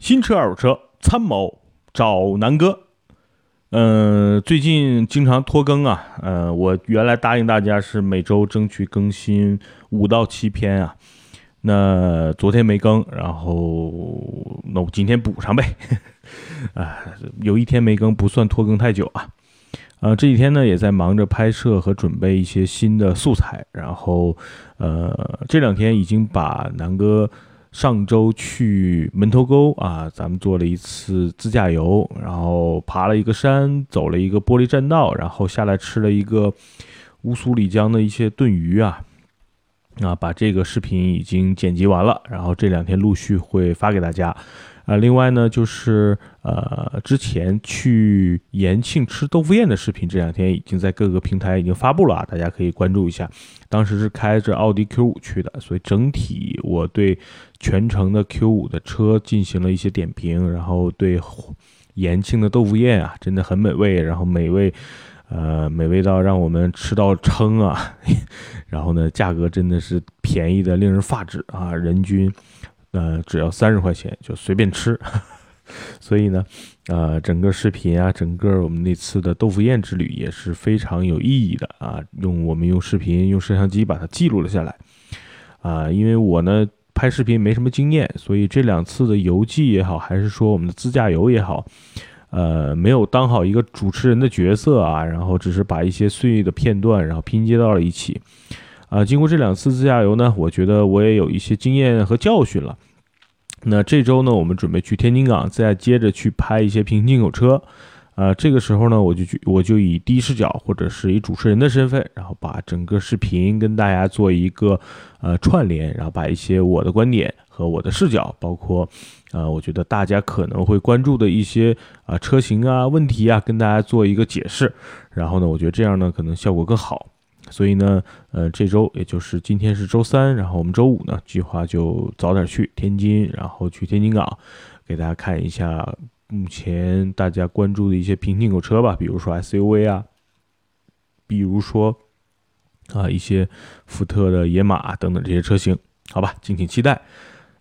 新车、二手车，参谋找南哥。嗯，最近经常拖更啊。嗯，我原来答应大家是每周争取更新五到七篇啊。那昨天没更，然后那我今天补上呗。啊，有一天没更不算拖更太久啊。呃，这几天呢也在忙着拍摄和准备一些新的素材，然后呃这两天已经把南哥。上周去门头沟啊，咱们做了一次自驾游，然后爬了一个山，走了一个玻璃栈道，然后下来吃了一个乌苏里江的一些炖鱼啊，啊，把这个视频已经剪辑完了，然后这两天陆续会发给大家。啊，另外呢，就是呃，之前去延庆吃豆腐宴的视频，这两天已经在各个平台已经发布了啊，大家可以关注一下。当时是开着奥迪 Q5 去的，所以整体我对全程的 Q5 的车进行了一些点评，然后对延庆的豆腐宴啊，真的很美味，然后美味，呃，美味到让我们吃到撑啊，然后呢，价格真的是便宜的令人发指啊，人均。呃，只要三十块钱就随便吃，所以呢，呃，整个视频啊，整个我们那次的豆腐宴之旅也是非常有意义的啊。用我们用视频用摄像机把它记录了下来啊。因为我呢拍视频没什么经验，所以这两次的游记也好，还是说我们的自驾游也好，呃，没有当好一个主持人的角色啊，然后只是把一些碎的片段然后拼接到了一起。啊，经过这两次自驾游呢，我觉得我也有一些经验和教训了。那这周呢，我们准备去天津港，再接着去拍一些平行进口车。啊，这个时候呢，我就去，我就以第一视角或者是以主持人的身份，然后把整个视频跟大家做一个呃串联，然后把一些我的观点和我的视角，包括呃，我觉得大家可能会关注的一些啊车型啊问题啊，跟大家做一个解释。然后呢，我觉得这样呢，可能效果更好。所以呢，呃，这周也就是今天是周三，然后我们周五呢，计划就早点去天津，然后去天津港，给大家看一下目前大家关注的一些平行进口车吧，比如说 SUV 啊，比如说啊一些福特的野马等等这些车型，好吧，敬请期待。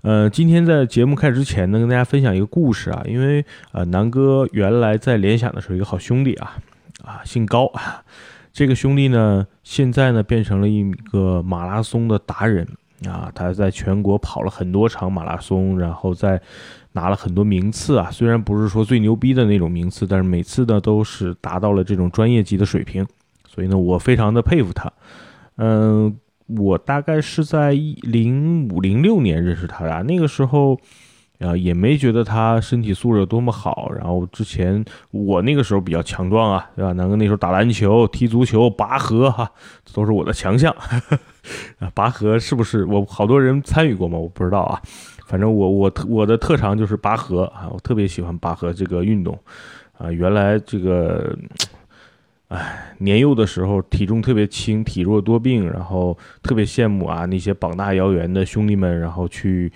呃，今天在节目开始之前呢，跟大家分享一个故事啊，因为呃，南哥原来在联想的时候，一个好兄弟啊，啊，姓高。这个兄弟呢，现在呢变成了一个马拉松的达人啊！他在全国跑了很多场马拉松，然后在拿了很多名次啊。虽然不是说最牛逼的那种名次，但是每次呢都是达到了这种专业级的水平。所以呢，我非常的佩服他。嗯，我大概是在一零五零六年认识他的，那个时候。啊，也没觉得他身体素质有多么好。然后之前我那个时候比较强壮啊，对吧？南哥那时候打篮球、踢足球、拔河，哈，都是我的强项。啊，拔河是不是我好多人参与过吗？我不知道啊。反正我我特我的特长就是拔河啊，我特别喜欢拔河这个运动。啊，原来这个，哎，年幼的时候体重特别轻，体弱多病，然后特别羡慕啊那些膀大腰圆的兄弟们，然后去。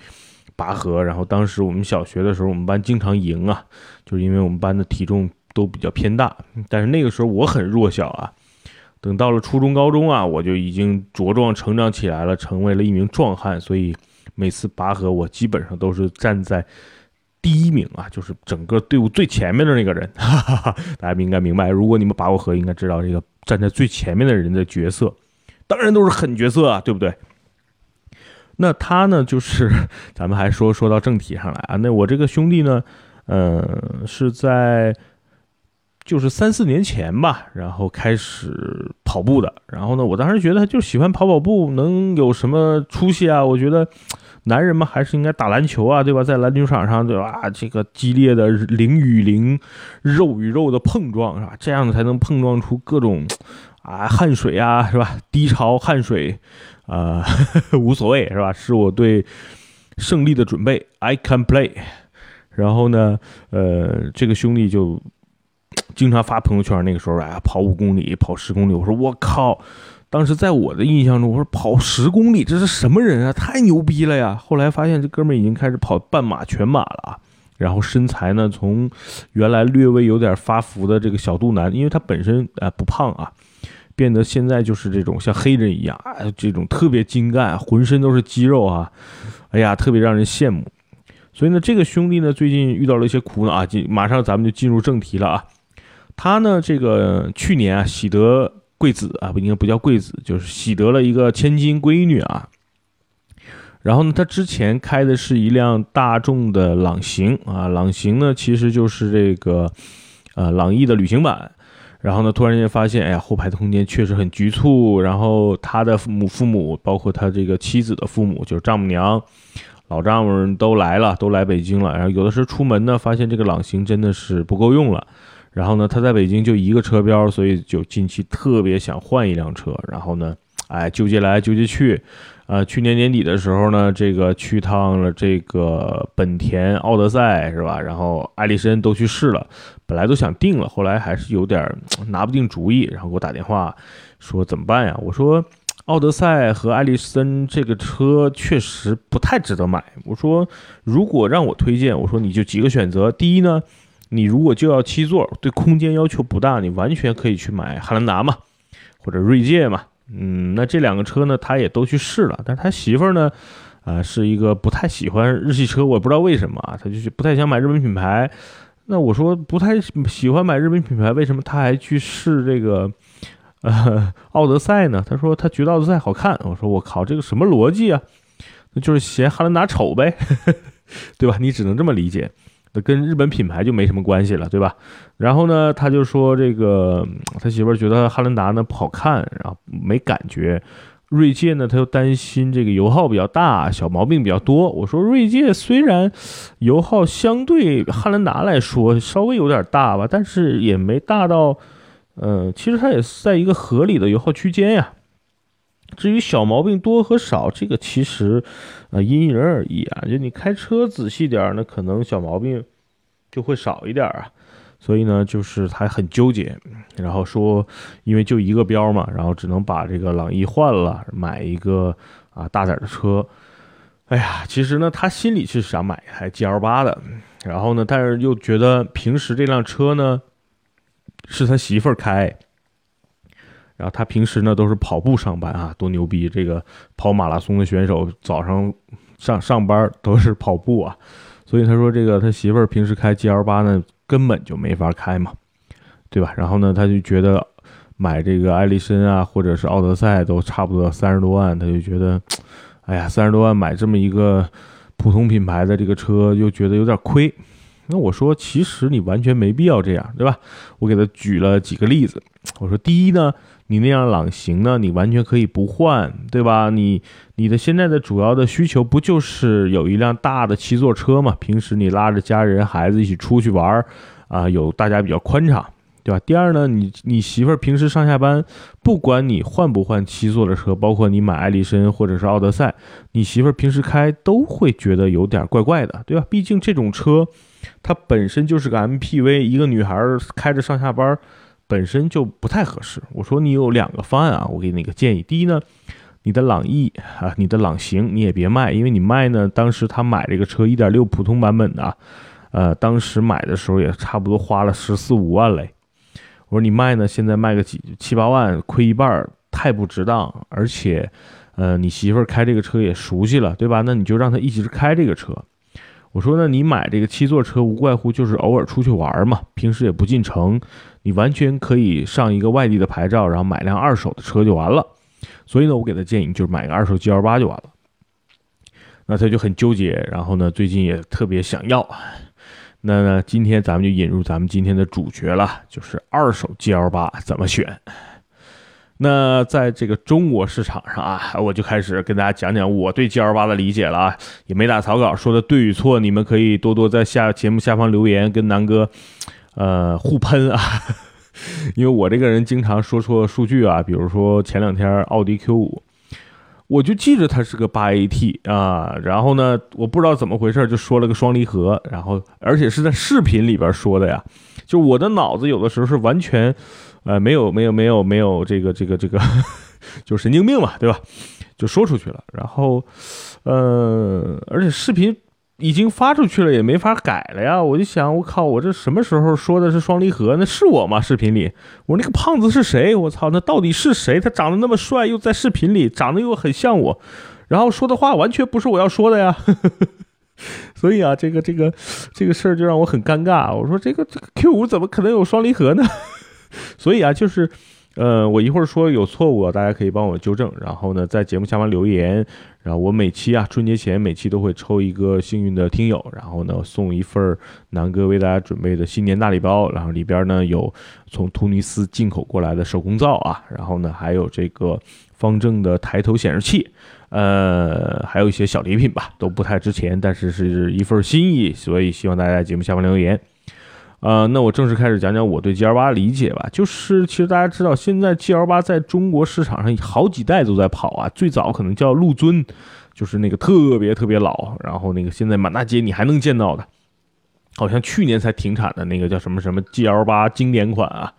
拔河，然后当时我们小学的时候，我们班经常赢啊，就是因为我们班的体重都比较偏大。但是那个时候我很弱小啊，等到了初中、高中啊，我就已经茁壮成长起来了，成为了一名壮汉。所以每次拔河，我基本上都是站在第一名啊，就是整个队伍最前面的那个人。哈哈哈，大家应该明白，如果你们拔过河，应该知道这个站在最前面的人的角色，当然都是狠角色啊，对不对？那他呢，就是咱们还说说到正题上来啊。那我这个兄弟呢，嗯，是在就是三四年前吧，然后开始跑步的。然后呢，我当时觉得他就喜欢跑跑步，能有什么出息啊？我觉得男人嘛，还是应该打篮球啊，对吧？在篮球场上，对吧？这个激烈的灵与灵、肉与肉的碰撞，是吧？这样才能碰撞出各种啊汗水啊，是吧？低潮、汗水。啊，无所谓是吧？是我对胜利的准备。I can play。然后呢，呃，这个兄弟就经常发朋友圈。那个时候啊，跑五公里，跑十公里。我说我靠！当时在我的印象中，我说跑十公里，这是什么人啊？太牛逼了呀！后来发现这哥们已经开始跑半马、全马了啊。然后身材呢，从原来略微有点发福的这个小肚腩，因为他本身啊不胖啊。变得现在就是这种像黑人一样啊，这种特别精干，浑身都是肌肉啊，哎呀，特别让人羡慕。所以呢，这个兄弟呢最近遇到了一些苦恼啊，进马上咱们就进入正题了啊。他呢，这个去年啊喜得贵子啊，不应该不叫贵子，就是喜得了一个千金闺女啊。然后呢，他之前开的是一辆大众的朗行啊，朗行呢其实就是这个呃朗逸的旅行版。然后呢，突然间发现，哎呀，后排的空间确实很局促。然后他的父母、父母，包括他这个妻子的父母，就是丈母娘、老丈人都来了，都来北京了。然后有的时候出门呢，发现这个朗行真的是不够用了。然后呢，他在北京就一个车标，所以就近期特别想换一辆车。然后呢，哎，纠结来纠结去。呃，去年年底的时候呢，这个去趟了这个本田奥德赛是吧？然后艾力绅都去试了，本来都想定了，后来还是有点拿不定主意，然后给我打电话说怎么办呀？我说奥德赛和艾力绅这个车确实不太值得买。我说如果让我推荐，我说你就几个选择。第一呢，你如果就要七座，对空间要求不大，你完全可以去买汉兰达嘛，或者锐界嘛。嗯，那这两个车呢，他也都去试了，但是他媳妇儿呢，啊，是一个不太喜欢日系车，我也不知道为什么啊，他就是不太想买日本品牌。那我说不太喜欢买日本品牌，为什么他还去试这个呃奥德赛呢？他说他觉得奥德赛好看。我说我靠，这个什么逻辑啊？那就是嫌汉兰达丑呗，对吧？你只能这么理解。跟日本品牌就没什么关系了，对吧？然后呢，他就说这个他媳妇儿觉得汉兰达呢不好看，然后没感觉。锐界呢，他又担心这个油耗比较大，小毛病比较多。我说锐界虽然油耗相对汉兰达来说稍微有点大吧，但是也没大到，呃，其实它也是在一个合理的油耗区间呀。至于小毛病多和少，这个其实，呃，因人而异啊。就你开车仔细点儿，那可能小毛病就会少一点啊。所以呢，就是他很纠结，然后说，因为就一个标嘛，然后只能把这个朗逸换了，买一个啊大点的车。哎呀，其实呢，他心里是想买一台 G L 八的，然后呢，但是又觉得平时这辆车呢是他媳妇儿开。然后他平时呢都是跑步上班啊，多牛逼！这个跑马拉松的选手早上上上班都是跑步啊，所以他说这个他媳妇儿平时开 G L 八呢根本就没法开嘛，对吧？然后呢他就觉得买这个艾力绅啊或者是奥德赛都差不多三十多万，他就觉得，哎呀三十多万买这么一个普通品牌的这个车又觉得有点亏。那我说其实你完全没必要这样，对吧？我给他举了几个例子，我说第一呢。你那样朗行呢？你完全可以不换，对吧？你你的现在的主要的需求不就是有一辆大的七座车嘛？平时你拉着家人孩子一起出去玩儿，啊，有大家比较宽敞，对吧？第二呢，你你媳妇儿平时上下班，不管你换不换七座的车，包括你买艾力绅或者是奥德赛，你媳妇儿平时开都会觉得有点怪怪的，对吧？毕竟这种车，它本身就是个 MPV，一个女孩开着上下班。本身就不太合适。我说你有两个方案啊，我给你个建议。第一呢，你的朗逸啊，你的朗行你也别卖，因为你卖呢，当时他买这个车一点六普通版本的，呃，当时买的时候也差不多花了十四五万嘞。我说你卖呢，现在卖个几七八万，亏一半，太不值当。而且，呃，你媳妇儿开这个车也熟悉了，对吧？那你就让她一直开这个车。我说呢，你买这个七座车，无外乎就是偶尔出去玩嘛，平时也不进城。你完全可以上一个外地的牌照，然后买辆二手的车就完了。所以呢，我给他建议就是买个二手 G L 八就完了。那他就很纠结，然后呢，最近也特别想要。那呢，今天咱们就引入咱们今天的主角了，就是二手 G L 八怎么选。那在这个中国市场上啊，我就开始跟大家讲讲我对 G L 八的理解了啊，也没打草稿，说的对与错，你们可以多多在下节目下方留言，跟南哥。呃，互喷啊，因为我这个人经常说错数据啊，比如说前两天奥迪 Q 五，我就记着它是个八 AT 啊，然后呢，我不知道怎么回事就说了个双离合，然后而且是在视频里边说的呀，就我的脑子有的时候是完全，呃，没有没有没有没有这个这个这个，就神经病嘛，对吧？就说出去了，然后，呃，而且视频。已经发出去了，也没法改了呀！我就想，我靠，我这什么时候说的是双离合？那是我吗？视频里，我那个胖子是谁？我操，那到底是谁？他长得那么帅，又在视频里长得又很像我，然后说的话完全不是我要说的呀！所以啊，这个这个这个事儿就让我很尴尬。我说这个这个 Q 五怎么可能有双离合呢？所以啊，就是。呃，我一会儿说有错误，大家可以帮我纠正。然后呢，在节目下方留言。然后我每期啊，春节前每期都会抽一个幸运的听友，然后呢送一份南哥为大家准备的新年大礼包。然后里边呢有从突尼斯进口过来的手工皂啊，然后呢还有这个方正的抬头显示器，呃，还有一些小礼品吧，都不太值钱，但是是一份心意。所以希望大家在节目下方留言。呃，那我正式开始讲讲我对 G L 八理解吧。就是其实大家知道，现在 G L 八在中国市场上好几代都在跑啊。最早可能叫陆尊，就是那个特别特别老，然后那个现在满大街你还能见到的，好像去年才停产的那个叫什么什么 G L 八经典款啊，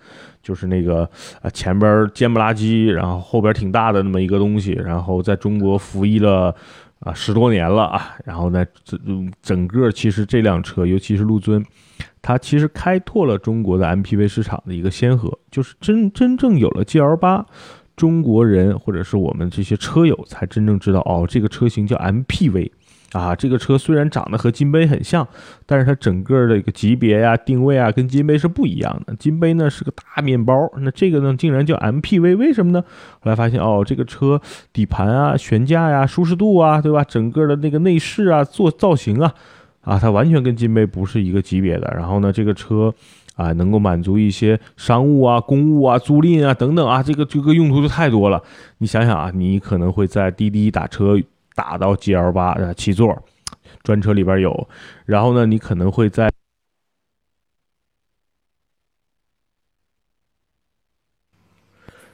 就是那个啊前边尖不拉几，然后后边挺大的那么一个东西，然后在中国服役了啊十多年了啊。然后呢，这整个其实这辆车，尤其是陆尊。它其实开拓了中国的 MPV 市场的一个先河，就是真真正有了 GL 八，中国人或者是我们这些车友才真正知道哦，这个车型叫 MPV 啊。这个车虽然长得和金杯很像，但是它整个的一个级别呀、定位啊，跟金杯是不一样的。金杯呢是个大面包，那这个呢竟然叫 MPV，为什么呢？后来发现哦，这个车底盘啊、悬架呀、舒适度啊，对吧？整个的那个内饰啊、做造型啊。啊，它完全跟金杯不是一个级别的。然后呢，这个车啊，能够满足一些商务啊、公务啊、租赁啊等等啊，这个这个用途就太多了。你想想啊，你可能会在滴滴打车打到 G L 八啊七座，专车里边有。然后呢，你可能会在，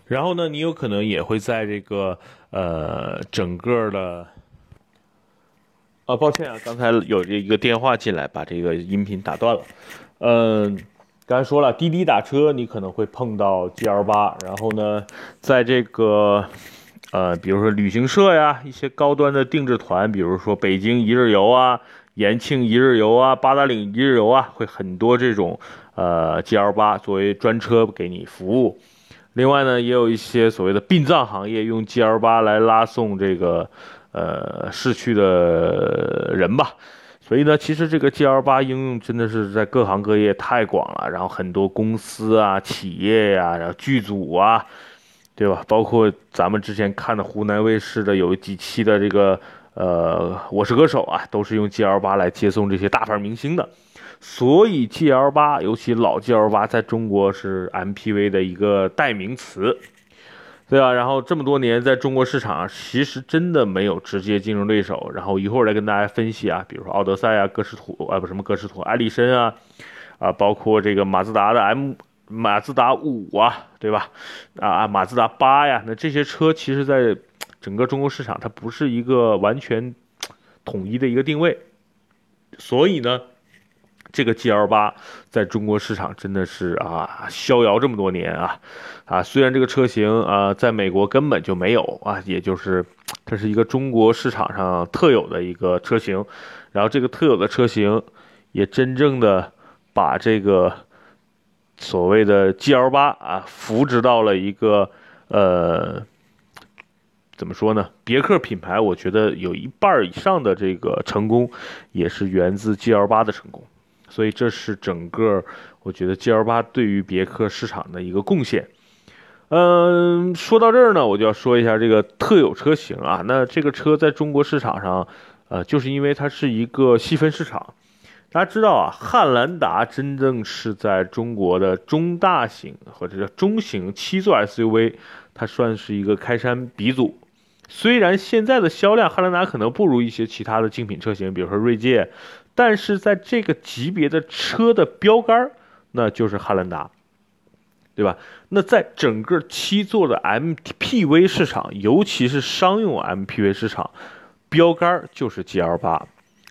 然后呢，你有可能也会在这个呃整个的。啊，抱歉啊，刚才有这一个电话进来，把这个音频打断了。嗯，刚才说了，滴滴打车你可能会碰到 G L 八，然后呢，在这个呃，比如说旅行社呀，一些高端的定制团，比如说北京一日游啊、延庆一日游啊、八达岭一日游啊，会很多这种呃 G L 八作为专车给你服务。另外呢，也有一些所谓的殡葬行业用 G L 八来拉送这个。呃，逝去的人吧，所以呢，其实这个 G L 八应用真的是在各行各业太广了，然后很多公司啊、企业呀、然后剧组啊，对吧？包括咱们之前看的湖南卫视的有几期的这个呃《我是歌手》啊，都是用 G L 八来接送这些大牌明星的，所以 G L 八，尤其老 G L 八，在中国是 M P V 的一个代名词。对啊？然后这么多年在中国市场，其实真的没有直接竞争对手。然后一会儿来跟大家分析啊，比如说奥德赛啊、歌诗图啊，不什么歌诗图、艾力绅啊，啊，包括这个马自达的 M、马自达五啊，对吧？啊啊，马自达八呀，那这些车其实在整个中国市场，它不是一个完全统一的一个定位，所以呢。这个 G L 八在中国市场真的是啊逍遥这么多年啊啊！虽然这个车型啊在美国根本就没有啊，也就是这是一个中国市场上特有的一个车型，然后这个特有的车型也真正的把这个所谓的 G L 八啊扶植到了一个呃怎么说呢？别克品牌，我觉得有一半以上的这个成功也是源自 G L 八的成功。所以这是整个我觉得 G L 八对于别克市场的一个贡献。嗯，说到这儿呢，我就要说一下这个特有车型啊。那这个车在中国市场上，呃，就是因为它是一个细分市场。大家知道啊，汉兰达真正是在中国的中大型或者叫中型七座 S U V，它算是一个开山鼻祖。虽然现在的销量，汉兰达可能不如一些其他的竞品车型，比如说锐界。但是在这个级别的车的标杆那就是汉兰达，对吧？那在整个七座的 MPV 市场，尤其是商用 MPV 市场，标杆就是 GL 八。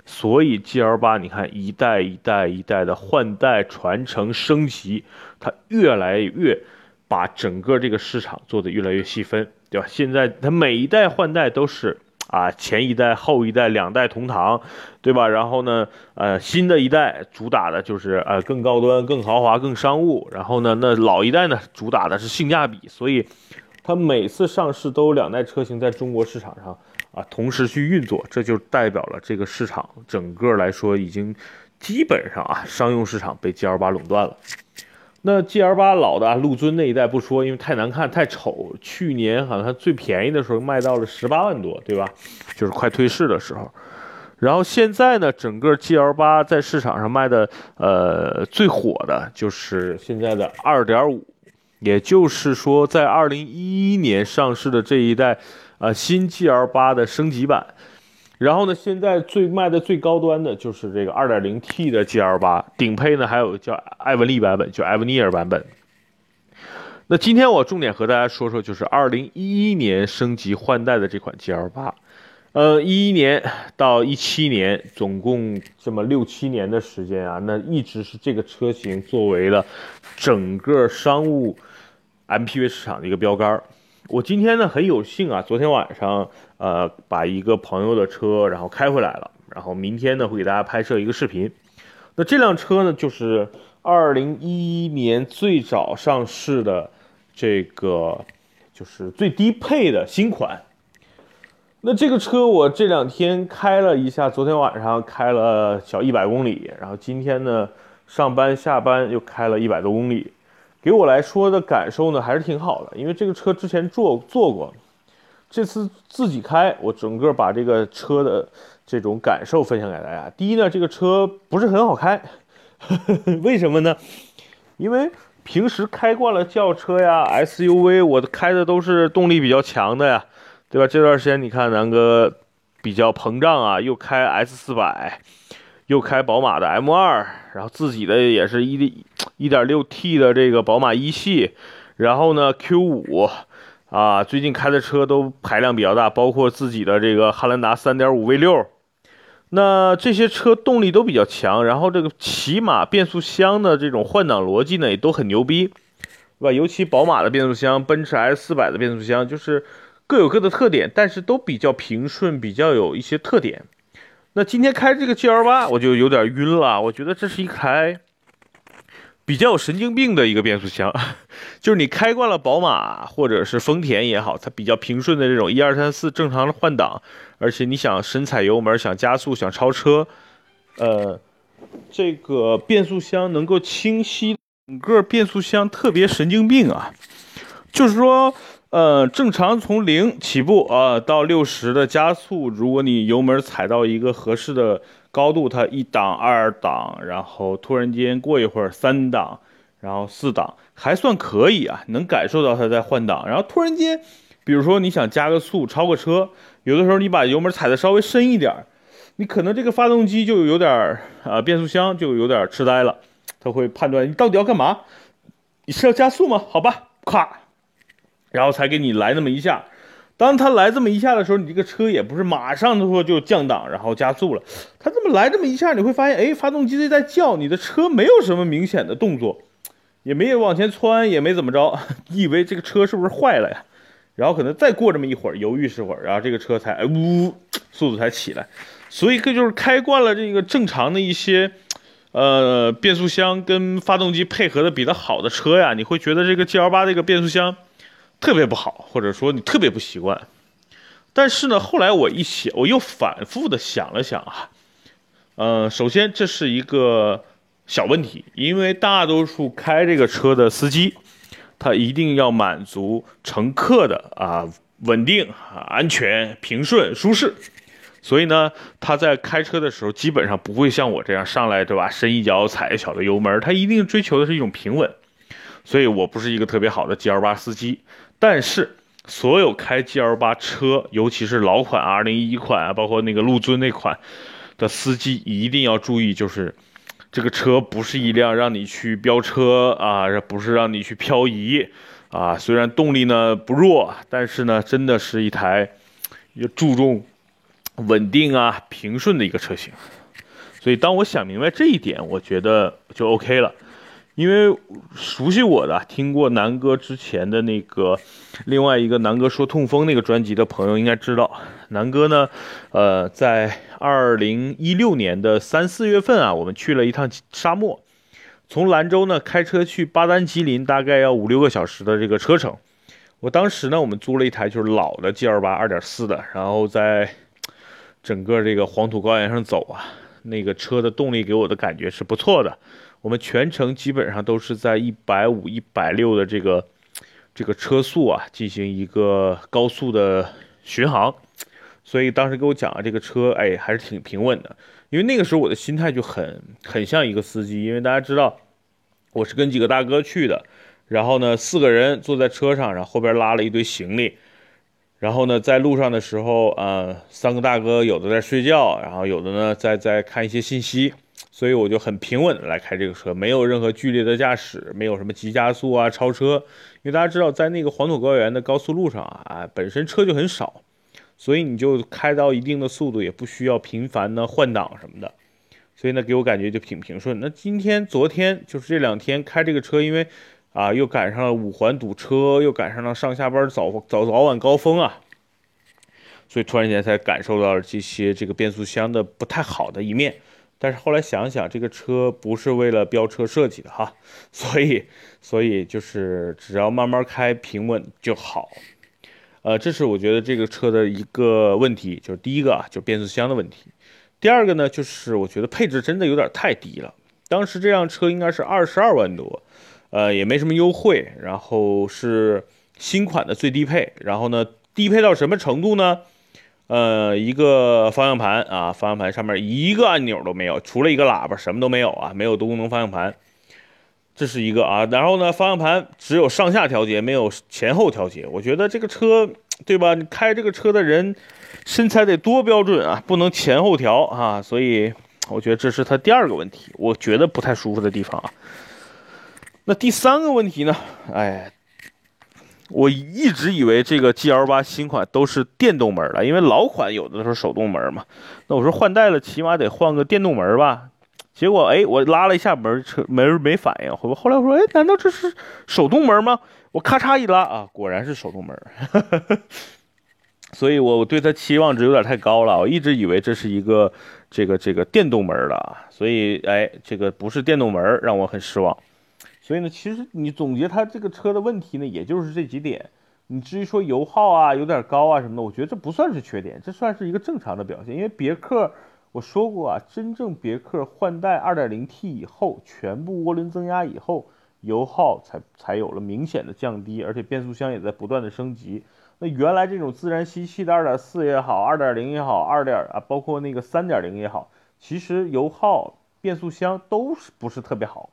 所以 GL 八，你看一代一代一代的换代、传承、升级，它越来越把整个这个市场做得越来越细分，对吧？现在它每一代换代都是。啊，前一代、后一代两代同堂，对吧？然后呢，呃，新的一代主打的就是呃更高端、更豪华、更商务。然后呢，那老一代呢主打的是性价比。所以，它每次上市都有两代车型在中国市场上啊同时去运作，这就代表了这个市场整个来说已经基本上啊商用市场被 G L 八垄断了。那 G L 八老的陆尊那一代不说，因为太难看太丑，去年好像最便宜的时候卖到了十八万多，对吧？就是快退市的时候。然后现在呢，整个 G L 八在市场上卖的呃最火的就是现在的二点五，也就是说在二零一一年上市的这一代啊新 G L 八的升级版。然后呢，现在最卖的最高端的就是这个二点零 T 的 G L 八，顶配呢还有叫艾文利版本，就艾文尼尔版本。那今天我重点和大家说说，就是二零一一年升级换代的这款 G L 八。呃，一一年到一七年，总共这么六七年的时间啊，那一直是这个车型作为了整个商务 MPV 市场的一个标杆。我今天呢很有幸啊，昨天晚上呃把一个朋友的车然后开回来了，然后明天呢会给大家拍摄一个视频。那这辆车呢就是二零一一年最早上市的这个就是最低配的新款。那这个车我这两天开了一下，昨天晚上开了小一百公里，然后今天呢上班下班又开了一百多公里，给我来说的感受呢还是挺好的，因为这个车之前坐坐过，这次自己开，我整个把这个车的这种感受分享给大家。第一呢，这个车不是很好开，呵 呵为什么呢？因为平时开惯了轿车呀、SUV，我开的都是动力比较强的呀。对吧？这段时间你看南哥比较膨胀啊，又开 S 四百，又开宝马的 M 二，然后自己的也是一一点六 T 的这个宝马一系，然后呢 Q 五啊，最近开的车都排量比较大，包括自己的这个汉兰达三点五 V 六，那这些车动力都比较强，然后这个起码变速箱的这种换挡逻辑呢也都很牛逼，对吧？尤其宝马的变速箱，奔驰 S 四百的变速箱就是。各有各的特点，但是都比较平顺，比较有一些特点。那今天开这个 G L 八，我就有点晕了。我觉得这是一台比较有神经病的一个变速箱，就是你开惯了宝马或者是丰田也好，它比较平顺的这种一二三四正常的换挡，而且你想深踩油门、想加速、想超车，呃，这个变速箱能够清晰，整个变速箱特别神经病啊，就是说。呃，正常从零起步啊，到六十的加速，如果你油门踩到一个合适的高度，它一档、二档，然后突然间过一会儿三档，然后四档，还算可以啊，能感受到它在换挡。然后突然间，比如说你想加个速超个车，有的时候你把油门踩的稍微深一点，你可能这个发动机就有点啊，变速箱就有点痴呆了，它会判断你到底要干嘛，你是要加速吗？好吧，咵。然后才给你来那么一下，当他来这么一下的时候，你这个车也不是马上就说就降档，然后加速了。他这么来这么一下，你会发现，哎，发动机在叫，你的车没有什么明显的动作，也没有往前窜，也没怎么着。你 以为这个车是不是坏了呀？然后可能再过这么一会儿，犹豫是会儿，然后这个车才哎呜，速度才起来。所以这就是开惯了这个正常的一些，呃，变速箱跟发动机配合的比较好的车呀，你会觉得这个 G L 八这个变速箱。特别不好，或者说你特别不习惯，但是呢，后来我一想，我又反复的想了想啊，呃，首先这是一个小问题，因为大多数开这个车的司机，他一定要满足乘客的啊稳定、安全、平顺、舒适，所以呢，他在开车的时候基本上不会像我这样上来对吧，深一脚踩一脚的油门，他一定追求的是一种平稳，所以我不是一个特别好的 G L 八司机。但是，所有开 G L 八车，尤其是老款二零一一款啊，包括那个陆尊那款的司机，一定要注意，就是这个车不是一辆让你去飙车啊，不是让你去漂移啊。虽然动力呢不弱，但是呢，真的是一台要注重稳定啊、平顺的一个车型。所以，当我想明白这一点，我觉得就 OK 了。因为熟悉我的、听过南哥之前的那个另外一个南哥说痛风那个专辑的朋友应该知道，南哥呢，呃，在二零一六年的三四月份啊，我们去了一趟沙漠，从兰州呢开车去巴丹吉林，大概要五六个小时的这个车程。我当时呢，我们租了一台就是老的 G L 八二点四的，然后在整个这个黄土高原上走啊，那个车的动力给我的感觉是不错的。我们全程基本上都是在一百五、一百六的这个这个车速啊，进行一个高速的巡航。所以当时给我讲啊，这个车哎还是挺平稳的。因为那个时候我的心态就很很像一个司机，因为大家知道我是跟几个大哥去的，然后呢四个人坐在车上，然后后边拉了一堆行李，然后呢在路上的时候啊，三个大哥有的在睡觉，然后有的呢在在看一些信息。所以我就很平稳的来开这个车，没有任何剧烈的驾驶，没有什么急加速啊、超车。因为大家知道，在那个黄土高原的高速路上啊，本身车就很少，所以你就开到一定的速度，也不需要频繁的换挡什么的。所以呢，给我感觉就挺平顺。那今天、昨天就是这两天开这个车，因为啊，又赶上了五环堵车，又赶上了上下班早早早晚高峰啊，所以突然间才感受到了这些这个变速箱的不太好的一面。但是后来想想，这个车不是为了飙车设计的哈，所以所以就是只要慢慢开，平稳就好。呃，这是我觉得这个车的一个问题，就是第一个啊，就变速箱的问题。第二个呢，就是我觉得配置真的有点太低了。当时这辆车应该是二十二万多，呃，也没什么优惠，然后是新款的最低配，然后呢，低配到什么程度呢？呃，一个方向盘啊，方向盘上面一个按钮都没有，除了一个喇叭，什么都没有啊，没有多功能方向盘，这是一个啊。然后呢，方向盘只有上下调节，没有前后调节。我觉得这个车，对吧？你开这个车的人身材得多标准啊，不能前后调啊。所以我觉得这是它第二个问题，我觉得不太舒服的地方啊。那第三个问题呢？哎。我一直以为这个 G L 八新款都是电动门的，因为老款有的都是手动门嘛。那我说换代了，起码得换个电动门吧。结果哎，我拉了一下门，车门没反应。后后来我说，哎，难道这是手动门吗？我咔嚓一拉啊，果然是手动门。所以我对它期望值有点太高了。我一直以为这是一个这个这个电动门的，所以哎，这个不是电动门，让我很失望。所以呢，其实你总结它这个车的问题呢，也就是这几点。你至于说油耗啊有点高啊什么的，我觉得这不算是缺点，这算是一个正常的表现。因为别克我说过啊，真正别克换代 2.0T 以后，全部涡轮增压以后，油耗才才有了明显的降低，而且变速箱也在不断的升级。那原来这种自然吸气的2.4也好，2.0也好，二点啊，包括那个3.0也好，其实油耗、变速箱都是不是特别好。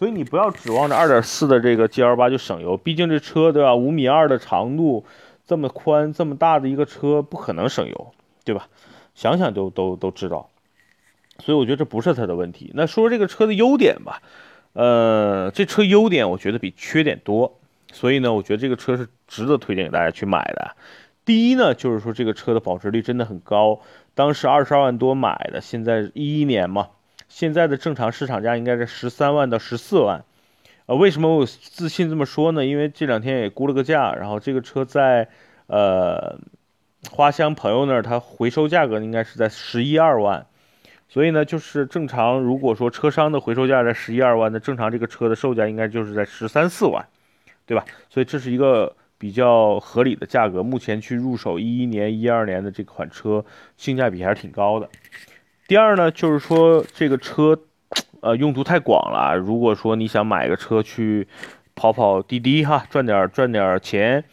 所以你不要指望着二点四的这个 G L 八就省油，毕竟这车对吧？五米二的长度，这么宽这么大的一个车，不可能省油，对吧？想想都都都知道。所以我觉得这不是它的问题。那说说这个车的优点吧，呃，这车优点我觉得比缺点多，所以呢，我觉得这个车是值得推荐给大家去买的。第一呢，就是说这个车的保值率真的很高，当时二十二万多买的，现在一一年嘛。现在的正常市场价应该是十三万到十四万，呃，为什么我自信这么说呢？因为这两天也估了个价，然后这个车在呃花乡朋友那儿，它回收价格应该是在十一二万，所以呢，就是正常如果说车商的回收价在十一二万，那正常这个车的售价应该就是在十三四万，对吧？所以这是一个比较合理的价格，目前去入手一一年、一二年的这款车，性价比还是挺高的。第二呢，就是说这个车，呃，用途太广了。如果说你想买个车去跑跑滴滴哈，赚点赚点钱，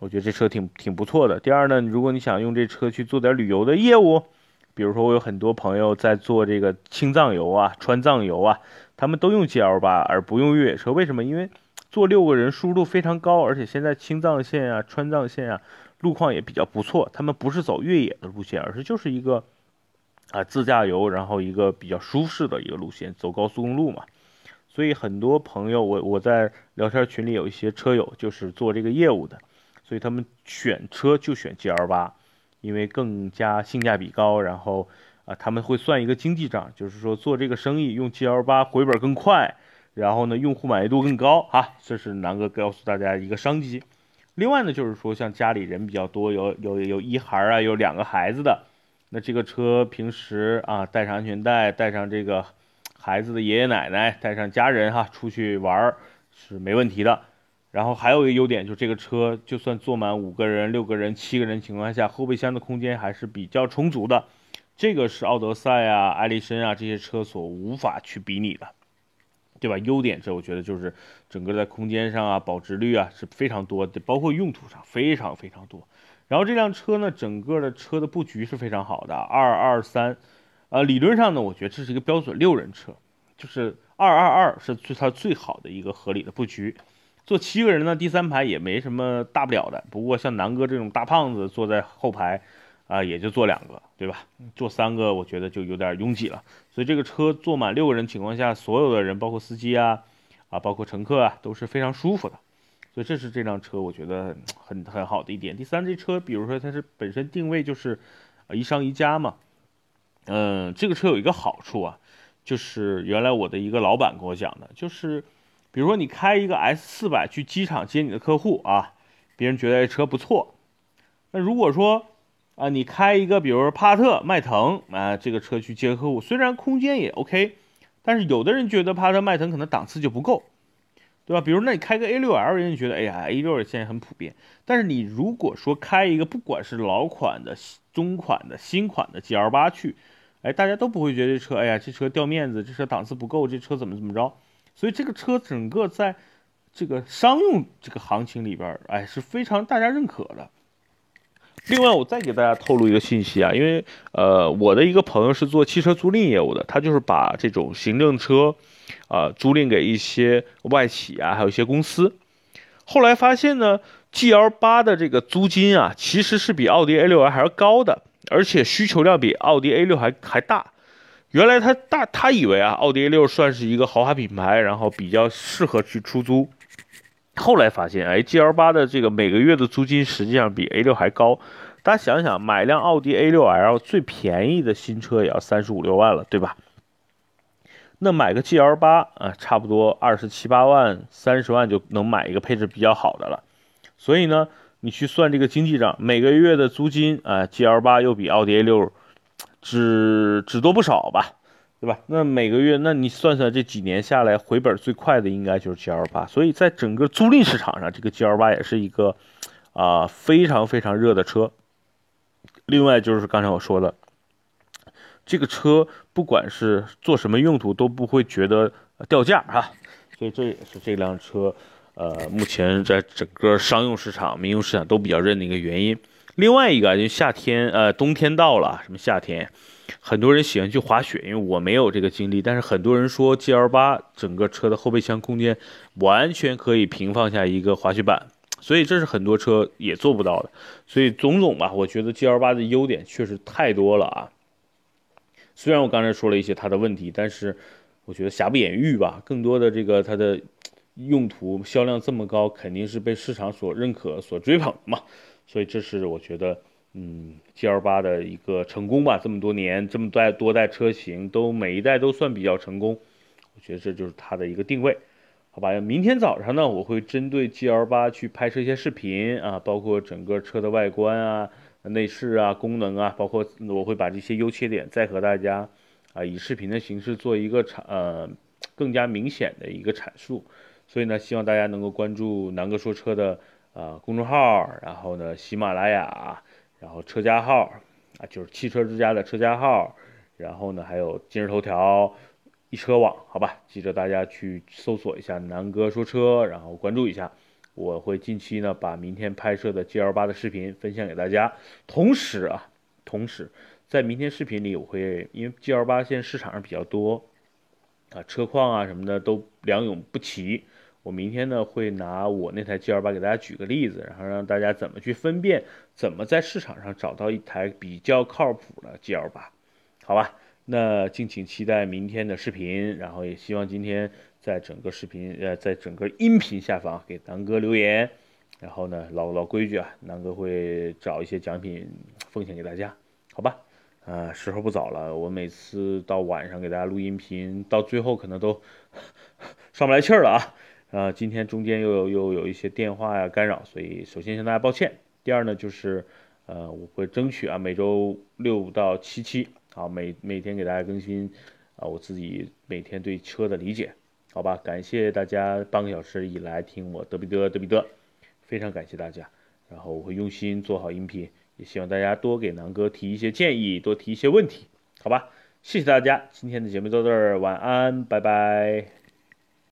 我觉得这车挺挺不错的。第二呢，如果你想用这车去做点旅游的业务，比如说我有很多朋友在做这个青藏游啊、川藏游啊，他们都用 GL 八而不用越野车，为什么？因为坐六个人舒适度非常高，而且现在青藏线啊、川藏线啊路况也比较不错，他们不是走越野的路线，而是就是一个。啊，自驾游，然后一个比较舒适的一个路线，走高速公路嘛。所以很多朋友，我我在聊天群里有一些车友就是做这个业务的，所以他们选车就选 G L 八，因为更加性价比高。然后啊，他们会算一个经济账，就是说做这个生意用 G L 八回本更快，然后呢用户满意度更高啊。这是南哥告诉大家一个商机。另外呢，就是说像家里人比较多，有有有一孩啊，有两个孩子的。那这个车平时啊，带上安全带，带上这个孩子的爷爷奶奶，带上家人哈，出去玩儿是没问题的。然后还有一个优点就是这个车就算坐满五个人、六个人、七个人情况下，后备箱的空间还是比较充足的。这个是奥德赛啊、艾力绅啊这些车所无法去比拟的，对吧？优点这我觉得就是整个在空间上啊、保值率啊是非常多的，包括用途上非常非常多。然后这辆车呢，整个的车的布局是非常好的，二二三，呃，理论上呢，我觉得这是一个标准六人车，就是二二二是最它最好的一个合理的布局。坐七个人呢，第三排也没什么大不了的。不过像南哥这种大胖子坐在后排，啊，也就坐两个，对吧？坐三个我觉得就有点拥挤了。所以这个车坐满六个人情况下，所有的人，包括司机啊，啊，包括乘客啊，都是非常舒服的。这是这辆车我觉得很很好的一点。第三，这车比如说它是本身定位就是，一商一家嘛。嗯，这个车有一个好处啊，就是原来我的一个老板跟我讲的，就是。比如说你开一个 S 四百去机场接你的客户啊，别人觉得这车不错。那如果说啊，你开一个比如说帕特、迈腾啊，这个车去接客户，虽然空间也 OK，但是有的人觉得帕特、迈腾可能档次就不够，对吧？比如那你开个 A6L，人家觉得哎呀 A 六现在很普遍。但是你如果说开一个不管是老款的、中款的、新款的 GL8 去，哎，大家都不会觉得这车哎呀这车掉面子，这车档次不够，这车怎么怎么着。所以这个车整个在这个商用这个行情里边，哎，是非常大家认可的。另外，我再给大家透露一个信息啊，因为呃，我的一个朋友是做汽车租赁业务的，他就是把这种行政车啊租赁给一些外企啊，还有一些公司。后来发现呢，GL 八的这个租金啊，其实是比奥迪 A 六 L 还要高的，而且需求量比奥迪 A 六还还大。原来他大他以为啊，奥迪 A 六算是一个豪华品牌，然后比较适合去出租。后来发现，哎，G L 八的这个每个月的租金实际上比 A 六还高。大家想想，买辆奥迪 A 六 L 最便宜的新车也要三十五六万了，对吧？那买个 G L 八啊，差不多二十七八万、三十万就能买一个配置比较好的了。所以呢，你去算这个经济账，每个月的租金啊，G L 八又比奥迪 A 六。只只多不少吧，对吧？那每个月，那你算算这几年下来回本最快的应该就是 G L 八，所以在整个租赁市场上，这个 G L 八也是一个啊非常非常热的车。另外就是刚才我说的，这个车不管是做什么用途都不会觉得掉价哈，所以这也是这辆车呃目前在整个商用市场、民用市场都比较认的一个原因。另外一个就夏天，呃，冬天到了，什么夏天，很多人喜欢去滑雪，因为我没有这个经历，但是很多人说 G L 八整个车的后备箱空间完全可以平放下一个滑雪板，所以这是很多车也做不到的。所以总总吧，我觉得 G L 八的优点确实太多了啊。虽然我刚才说了一些它的问题，但是我觉得瑕不掩瑜吧。更多的这个它的用途销量这么高，肯定是被市场所认可、所追捧嘛。所以这是我觉得，嗯，G L 八的一个成功吧。这么多年，这么代多代车型都每一代都算比较成功，我觉得这就是它的一个定位，好吧？明天早上呢，我会针对 G L 八去拍摄一些视频啊，包括整个车的外观啊、内饰啊、功能啊，包括我会把这些优缺点再和大家啊以视频的形式做一个阐呃更加明显的一个阐述。所以呢，希望大家能够关注南哥说车的。啊，公众号，然后呢，喜马拉雅，然后车家号，啊，就是汽车之家的车家号，然后呢，还有今日头条、一车网，好吧，记着大家去搜索一下南哥说车，然后关注一下，我会近期呢把明天拍摄的 G L 八的视频分享给大家，同时啊，同时在明天视频里我会，因为 G L 八现在市场上比较多，啊，车况啊什么的都良莠不齐。我明天呢会拿我那台 G L 八给大家举个例子，然后让大家怎么去分辨，怎么在市场上找到一台比较靠谱的 G L 八，好吧？那敬请期待明天的视频，然后也希望今天在整个视频呃，在整个音频下方给南哥留言，然后呢老老规矩啊，南哥会找一些奖品奉献给大家，好吧？啊，时候不早了，我每次到晚上给大家录音频，到最后可能都上不来气儿了啊。啊，今天中间又有又有一些电话呀干扰，所以首先向大家抱歉。第二呢，就是呃，我会争取啊，每周六到七期，好，每每天给大家更新啊，我自己每天对车的理解。好吧，感谢大家半个小时以来听我嘚比嘚嘚比嘚，非常感谢大家。然后我会用心做好音频，也希望大家多给南哥提一些建议，多提一些问题，好吧？谢谢大家，今天的节目到这儿，晚安，拜拜。